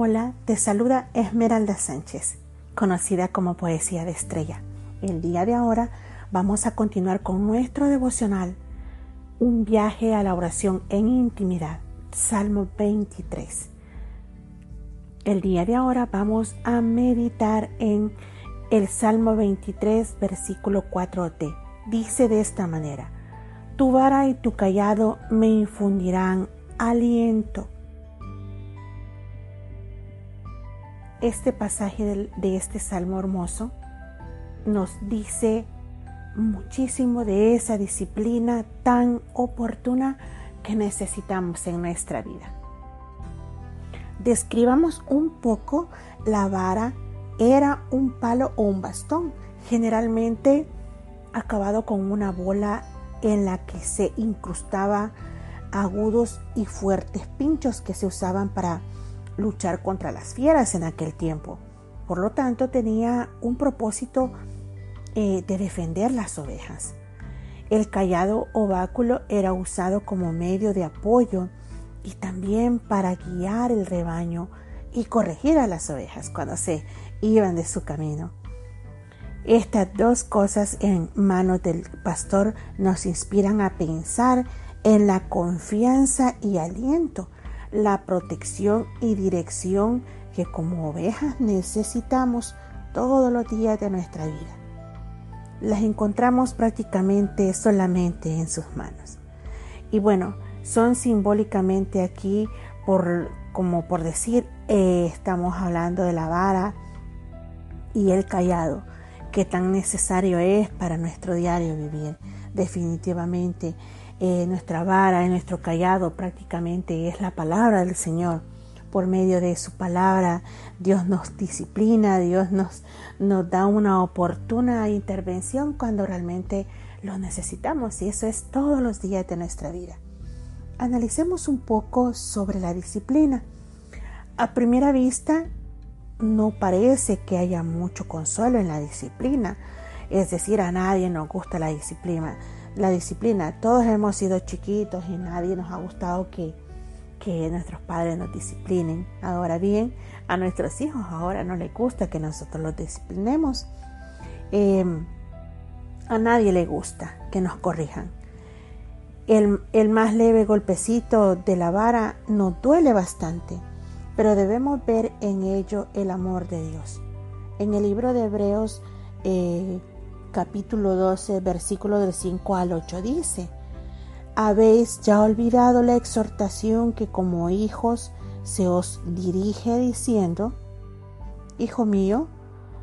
Hola, te saluda Esmeralda Sánchez, conocida como Poesía de Estrella. El día de ahora vamos a continuar con nuestro devocional, un viaje a la oración en intimidad, Salmo 23. El día de ahora vamos a meditar en el Salmo 23, versículo 4t. Dice de esta manera, Tu vara y tu callado me infundirán aliento este pasaje de, este salmo hermoso nos dice muchísimo de esa disciplina tan oportuna que necesitamos en nuestra vida. Describamos un poco la vara. Era un palo o un bastón, generalmente acabado con una bola en la que se incrustaba agudos y fuertes pinchos que se usaban para luchar contra las fieras en aquel tiempo. Por lo tanto, tenía un propósito eh, de defender las ovejas. El callado o báculo era usado como medio de apoyo y también para guiar el rebaño y corregir a las ovejas cuando se iban de su camino. Estas dos cosas en manos del pastor nos inspiran a pensar en la confianza y aliento la protección y dirección que como ovejas necesitamos todos los días de nuestra vida. Las encontramos prácticamente solamente en sus manos. Y bueno, son simbólicamente aquí por como por decir eh, estamos hablando de la vara y el callado que tan necesario es para nuestro diario vivir definitivamente eh, nuestra vara, y nuestro callado prácticamente es la palabra del Señor. Por medio de su palabra, Dios nos disciplina, Dios nos, nos da una oportuna intervención cuando realmente lo necesitamos y eso es todos los días de nuestra vida. Analicemos un poco sobre la disciplina. A primera vista, no parece que haya mucho consuelo en la disciplina, es decir, a nadie nos gusta la disciplina la disciplina. Todos hemos sido chiquitos y nadie nos ha gustado que, que nuestros padres nos disciplinen. Ahora bien, a nuestros hijos ahora no les gusta que nosotros los disciplinemos. Em, a nadie le gusta que nos corrijan. El, el, más leve golpecito de la vara nos duele bastante, pero debemos ver en ello el amor de Dios. En el libro de Hebreos eh, capítulo 12, versículo del 5 al 8 dice, ¿habéis ya olvidado la exhortación que como hijos se os dirige diciendo, Hijo mío,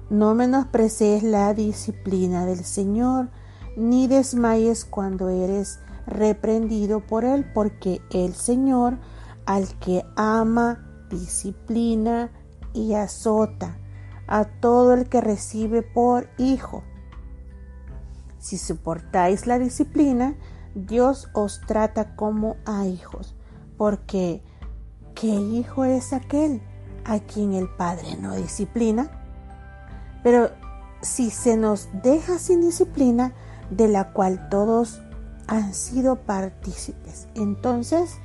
no menosprecies la disciplina del Señor, ni desmayes cuando eres reprendido por Él, porque el Señor al que ama, disciplina y azota a todo el que recibe por hijo. Si soportáis la disciplina, Dios os trata como a hijos, porque ¿qué hijo es aquel a quien el Padre no disciplina? Pero si se nos deja sin disciplina, de la cual todos han sido partícipes, entonces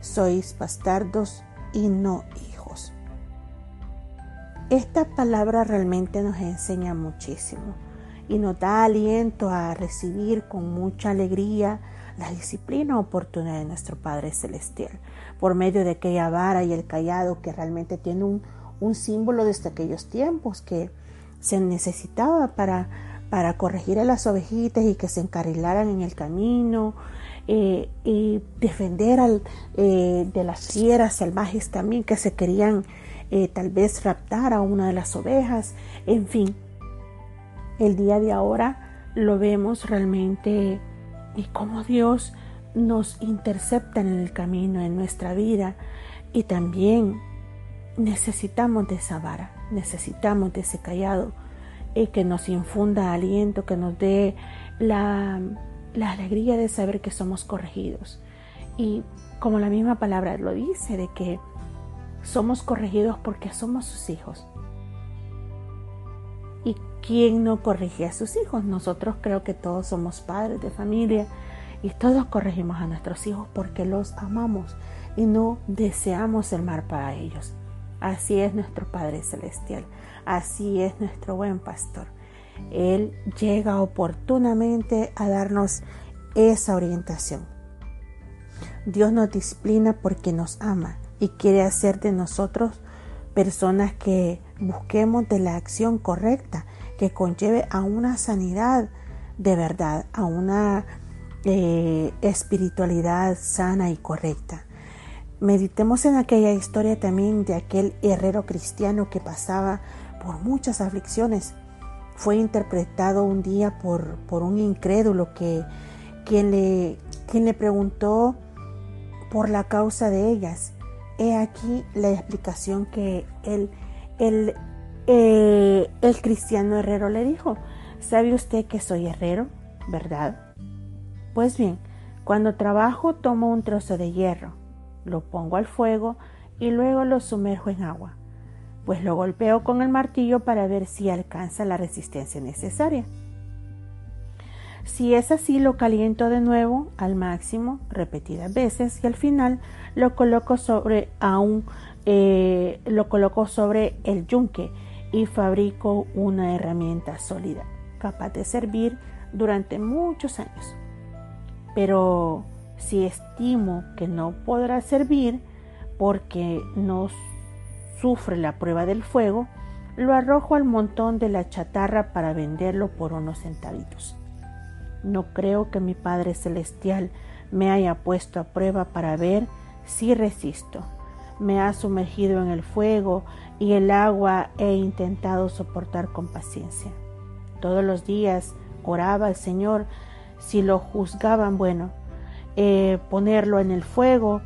sois bastardos y no hijos. Esta palabra realmente nos enseña muchísimo y nos da aliento a recibir con mucha alegría la disciplina oportuna de nuestro Padre Celestial, por medio de aquella vara y el callado que realmente tiene un, símbolo desde aquellos tiempos que se necesitaba para, para corregir a las ovejitas y que se encarrilaran en el camino eh, y defender al, eh, de las fieras salvajes también que se querían eh, tal vez raptar a una de las ovejas, en fin, el día de ahora lo vemos realmente y cómo Dios nos intercepta en el camino, en nuestra vida y también necesitamos de esa vara, necesitamos de ese callado y que nos infunda aliento, que nos dé la, la alegría de saber que somos corregidos. Y como la misma palabra lo dice, de que somos corregidos porque somos sus hijos. ¿Y quién no corrige a sus hijos? Nosotros creo que todos somos padres de familia y todos corregimos a nuestros hijos porque los amamos y no deseamos el mal para ellos. Así es nuestro Padre Celestial. Así es nuestro buen pastor. Él llega oportunamente a darnos esa orientación. Dios nos disciplina porque nos ama y quiere hacer de nosotros personas que busquemos de la acción correcta, que conlleve a una sanidad de verdad, a una eh, espiritualidad sana y correcta. Meditemos en aquella historia también de aquel herrero cristiano que pasaba por muchas aflicciones. Fue interpretado un día por, por un incrédulo que quien le, quien le preguntó por la causa de ellas. He aquí la explicación que el, el, el cristiano herrero le dijo. ¿Sabe usted que soy herrero? ¿Verdad? Pues bien, cuando trabajo tomo un trozo de hierro, lo pongo al fuego y luego lo sumerjo en agua, pues lo golpeo con el martillo para ver si alcanza la resistencia necesaria. Si es así, lo caliento de nuevo al máximo, repetidas veces, y al final lo coloco sobre aún eh, lo coloco sobre el yunque y fabrico una herramienta sólida, capaz de servir durante muchos años. Pero si estimo que no podrá servir porque no sufre la prueba del fuego, lo arrojo al montón de la chatarra para venderlo por unos centavitos. No creo que mi Padre Celestial me haya puesto a prueba para ver si resisto. Me ha sumergido en el fuego y el agua he intentado soportar con paciencia. Todos los días oraba al Señor si lo juzgaban bueno, eh, ponerlo en el fuego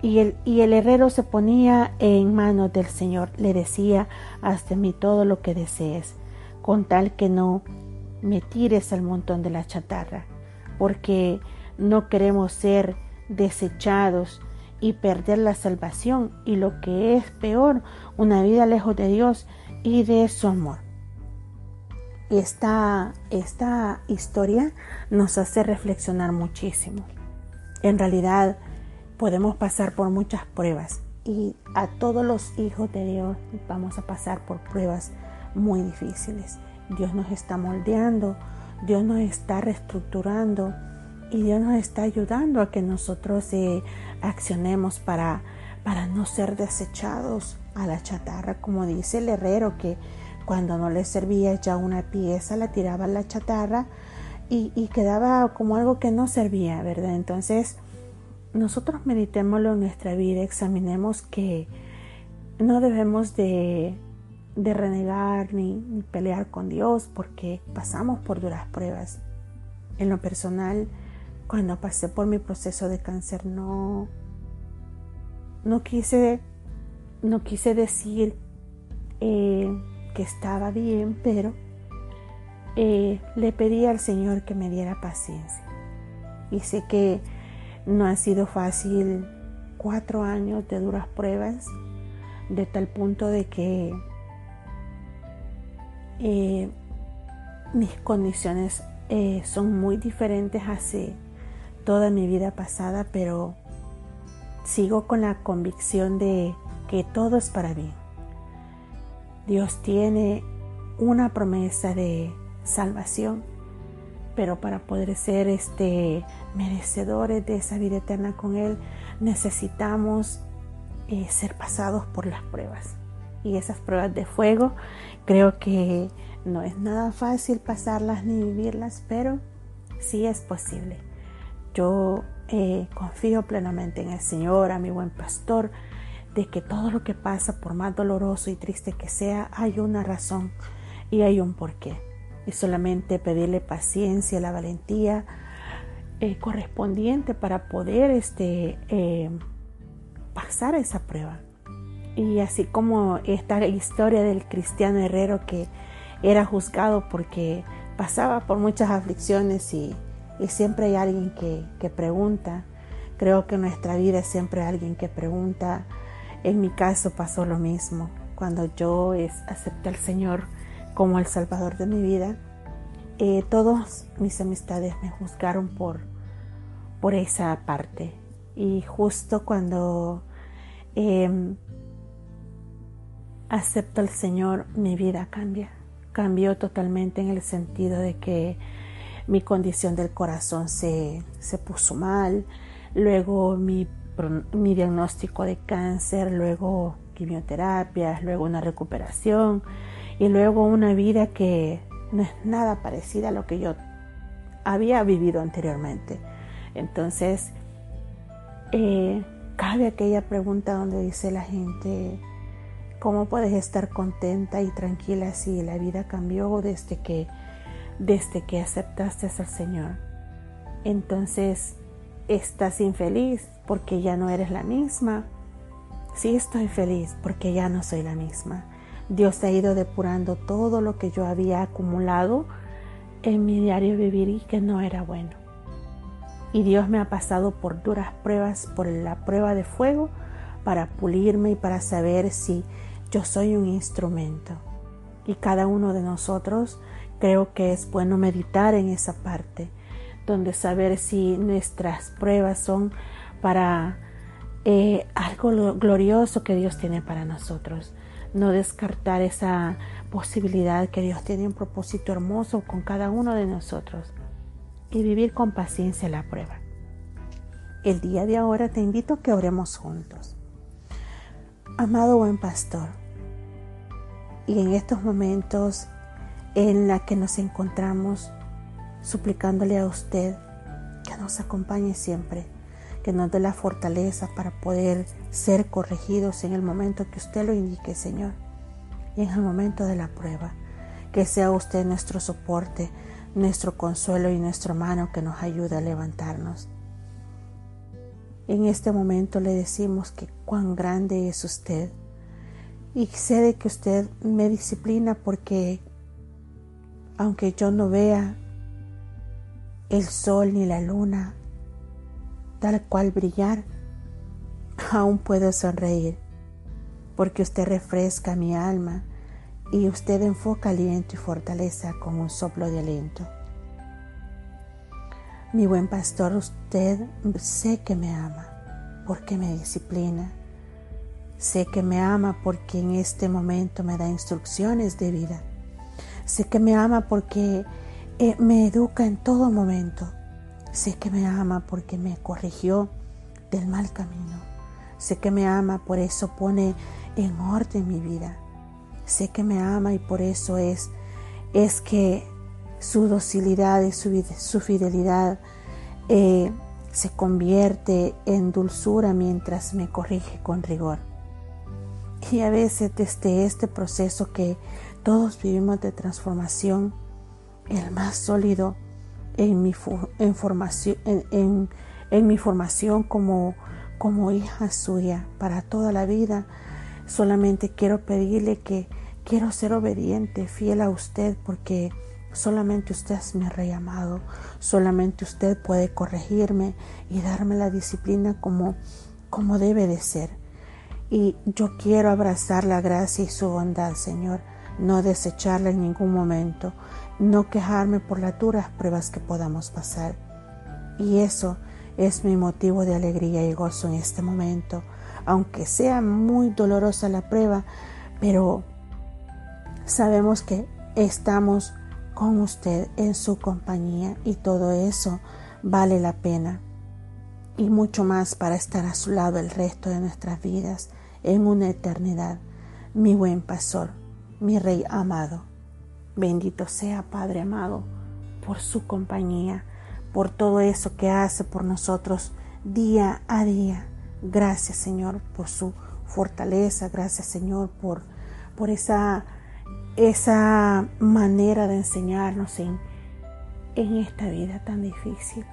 y el, herrero se ponía en manos del Señor. Le decía, hasta mí todo lo que desees, con tal que no me tires al montón de la chatarra, porque no queremos ser desechados y perder la salvación y lo que es peor, una vida lejos de Dios y de su amor. Esta, esta historia nos hace reflexionar muchísimo. En realidad podemos pasar por muchas pruebas y a todos los hijos de Dios vamos a pasar por pruebas muy difíciles. Dios nos está moldeando, Dios nos está reestructurando y Dios nos está ayudando a que nosotros eh, accionemos para, para no ser desechados a la chatarra, como dice el herrero que cuando no le servía ya una pieza la tiraba a la chatarra y, y quedaba como algo que no servía, ¿verdad? Entonces nosotros meditémoslo en nuestra vida, examinemos que no debemos de de renegar ni, pelear con Dios porque pasamos por duras pruebas. En lo personal, cuando pasé por mi proceso de cáncer, no, no quise, no quise decir eh, que estaba bien, pero eh, le pedí al Señor que me diera paciencia. Y sé que no ha sido fácil cuatro años de duras pruebas, de tal punto de que eh, mis condiciones son muy diferentes hace toda mi vida pasada, pero sigo con la convicción de que todo es para bien. Dios tiene una promesa de salvación, pero para poder ser este merecedores de esa vida eterna con Él, necesitamos eh, ser pasados por las pruebas y esas pruebas de fuego. Creo que no es nada fácil pasarlas ni vivirlas, pero sí es posible. Yo eh, confío plenamente en el Señor, a mi buen pastor, de que todo lo que pasa, por más doloroso y triste que sea, hay una razón y hay un porqué. Y solamente pedirle paciencia, la valentía eh, correspondiente para poder este, eh, pasar esa prueba. Y así como esta historia del cristiano herrero que era juzgado porque pasaba por muchas aflicciones y, siempre hay alguien que, pregunta. Creo que en nuestra vida siempre alguien que pregunta. En mi caso pasó lo mismo. Cuando yo acepté al Señor como el Salvador de mi vida, eh, todos mis amistades me juzgaron por, por esa parte. Y justo cuando em, acepto al Señor, mi vida cambia. Cambió totalmente en el sentido de que mi condición del corazón se, se puso mal, luego mi, mi diagnóstico de cáncer, luego quimioterapias, luego una recuperación y luego una vida que no es nada parecida a lo que yo había vivido anteriormente. Entonces, eh, cabe aquella pregunta donde dice la gente, ¿cómo puedes estar contenta y tranquila si la vida cambió desde que, desde que aceptaste al Señor? Entonces, ¿estás infeliz porque ya no eres la misma? Sí estoy feliz porque ya no soy la misma. Dios ha ido depurando todo lo que yo había acumulado en mi diario vivir y que no era bueno. Y Dios me ha pasado por duras pruebas, por la prueba de fuego, para pulirme y para saber si yo soy un instrumento. Y cada uno de nosotros creo que es bueno meditar en esa parte, donde saber si nuestras pruebas son para eh, algo glorioso que Dios tiene para nosotros. No descartar esa posibilidad que Dios tiene un propósito hermoso con cada uno de nosotros y vivir con paciencia la prueba. El día de ahora te invito a que oremos juntos. Amado buen pastor, y en estos momentos en la que nos encontramos suplicándole a usted que nos acompañe siempre que nos dé la fortaleza para poder ser corregidos en el momento que usted lo indique, Señor, y en el momento de la prueba. Que sea usted nuestro soporte, nuestro consuelo y nuestra mano que nos ayude a levantarnos. En este momento le decimos que cuán grande es usted y sé de que usted me disciplina porque aunque yo no vea el sol ni la luna tal cual brillar, aún puedo sonreír, porque usted refresca mi alma y usted enfoca aliento y fortaleza con un soplo de aliento. Mi buen pastor, usted sé que me ama porque me disciplina. Sé que me ama porque en este momento me da instrucciones de vida. Sé que me ama porque eh, me educa en todo momento. Sé que me ama porque me corrigió del mal camino. Sé que me ama, por eso pone en orden mi vida. Sé que me ama y por eso es, es que su docilidad y su, su fidelidad eh, se convierte en dulzura mientras me corrige con rigor. Y a veces desde este proceso que todos vivimos de transformación, el más sólido en mi, en formación, en, en, mi formación como, como hija suya para toda la vida. Solamente quiero pedirle que quiero ser obediente, fiel a usted, porque solamente usted es mi rey amado. Solamente usted puede corregirme y darme la disciplina como, como debe de ser. Y yo quiero abrazar la gracia y su bondad, Señor, no desecharla en ningún momento no quejarme por las duras pruebas que podamos pasar. Y eso es mi motivo de alegría y gozo en este momento, aunque sea muy dolorosa la prueba, pero sabemos que estamos con usted en su compañía y todo eso vale la pena y mucho más para estar a su lado el resto de nuestras vidas en una eternidad. Mi buen pastor, mi rey amado. Bendito sea Padre amado por su compañía, por todo eso que hace por nosotros día a día. Gracias Señor por su fortaleza, gracias Señor por, por esa, esa manera de enseñarnos en, en esta vida tan difícil.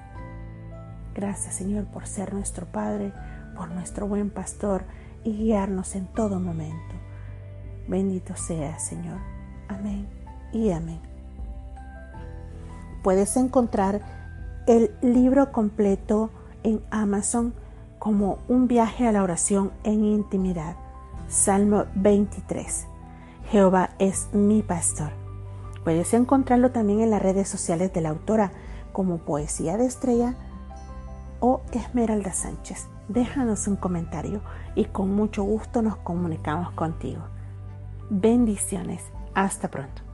Gracias Señor por ser nuestro Padre, por nuestro buen pastor y guiarnos en todo momento. Bendito sea Señor. Amén y amén. Puedes encontrar el libro completo en Amazon como Un viaje a la oración en intimidad. Salmo 23. Jehová es mi pastor. Puedes encontrarlo también en las redes sociales de la autora como Poesía de Estrella o Esmeralda Sánchez. Déjanos un comentario y con mucho gusto nos comunicamos contigo. Bendiciones. Hasta pronto.